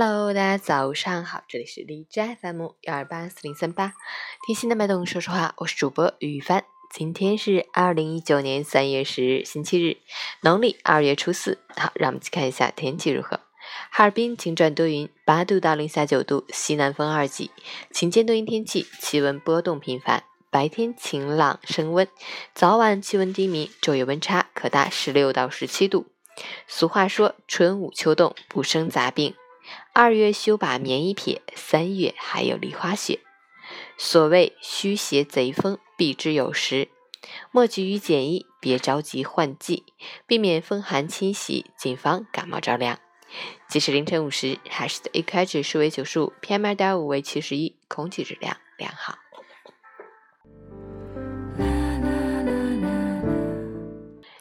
Hello，大家早上好，这里是荔枝 FM 幺二八四零三八，听心的脉动，说实话，我是主播于帆。今天是二零一九年三月十日，星期日，农历二月初四。好，让我们去看一下天气如何。哈尔滨晴转多云，八度到零下九度，西南风二级，晴间多云天气，气温波动频繁，白天晴朗升温，早晚气温低迷，昼夜温差可达十六到十七度。俗话说，春捂秋冻，不生杂病。二月休把棉衣撇，三月还有梨花雪。所谓虚邪贼风，避之有时。莫急于减衣，别着急换季，避免风寒侵袭，谨防感冒着凉。即使凌晨五时，还是的 AQI 指数为九十五，PM 二点五为七十一，空气质量良好。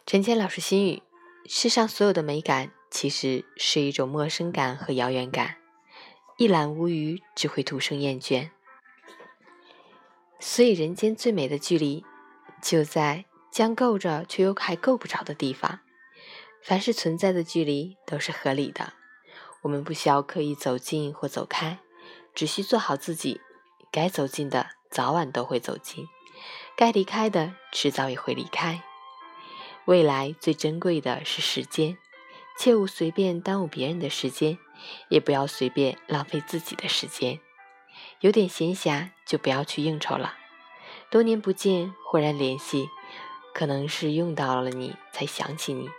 陈谦老师心语：世上所有的美感。其实是一种陌生感和遥远感，一览无余，只会徒生厌倦。所以，人间最美的距离，就在将够着却又还够不着的地方。凡是存在的距离都是合理的，我们不需要刻意走近或走开，只需做好自己。该走近的，早晚都会走近；该离开的，迟早也会离开。未来最珍贵的是时间。切勿随便耽误别人的时间，也不要随便浪费自己的时间。有点闲暇就不要去应酬了。多年不见，忽然联系，可能是用到了你才想起你。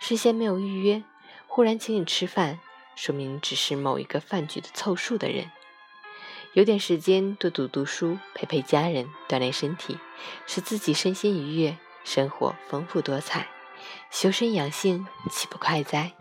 事先没有预约，忽然请你吃饭，说明只是某一个饭局的凑数的人。有点时间多读读书，陪陪家人，锻炼身体，使自己身心愉悦，生活丰富多彩。修身养性，岂不快哉？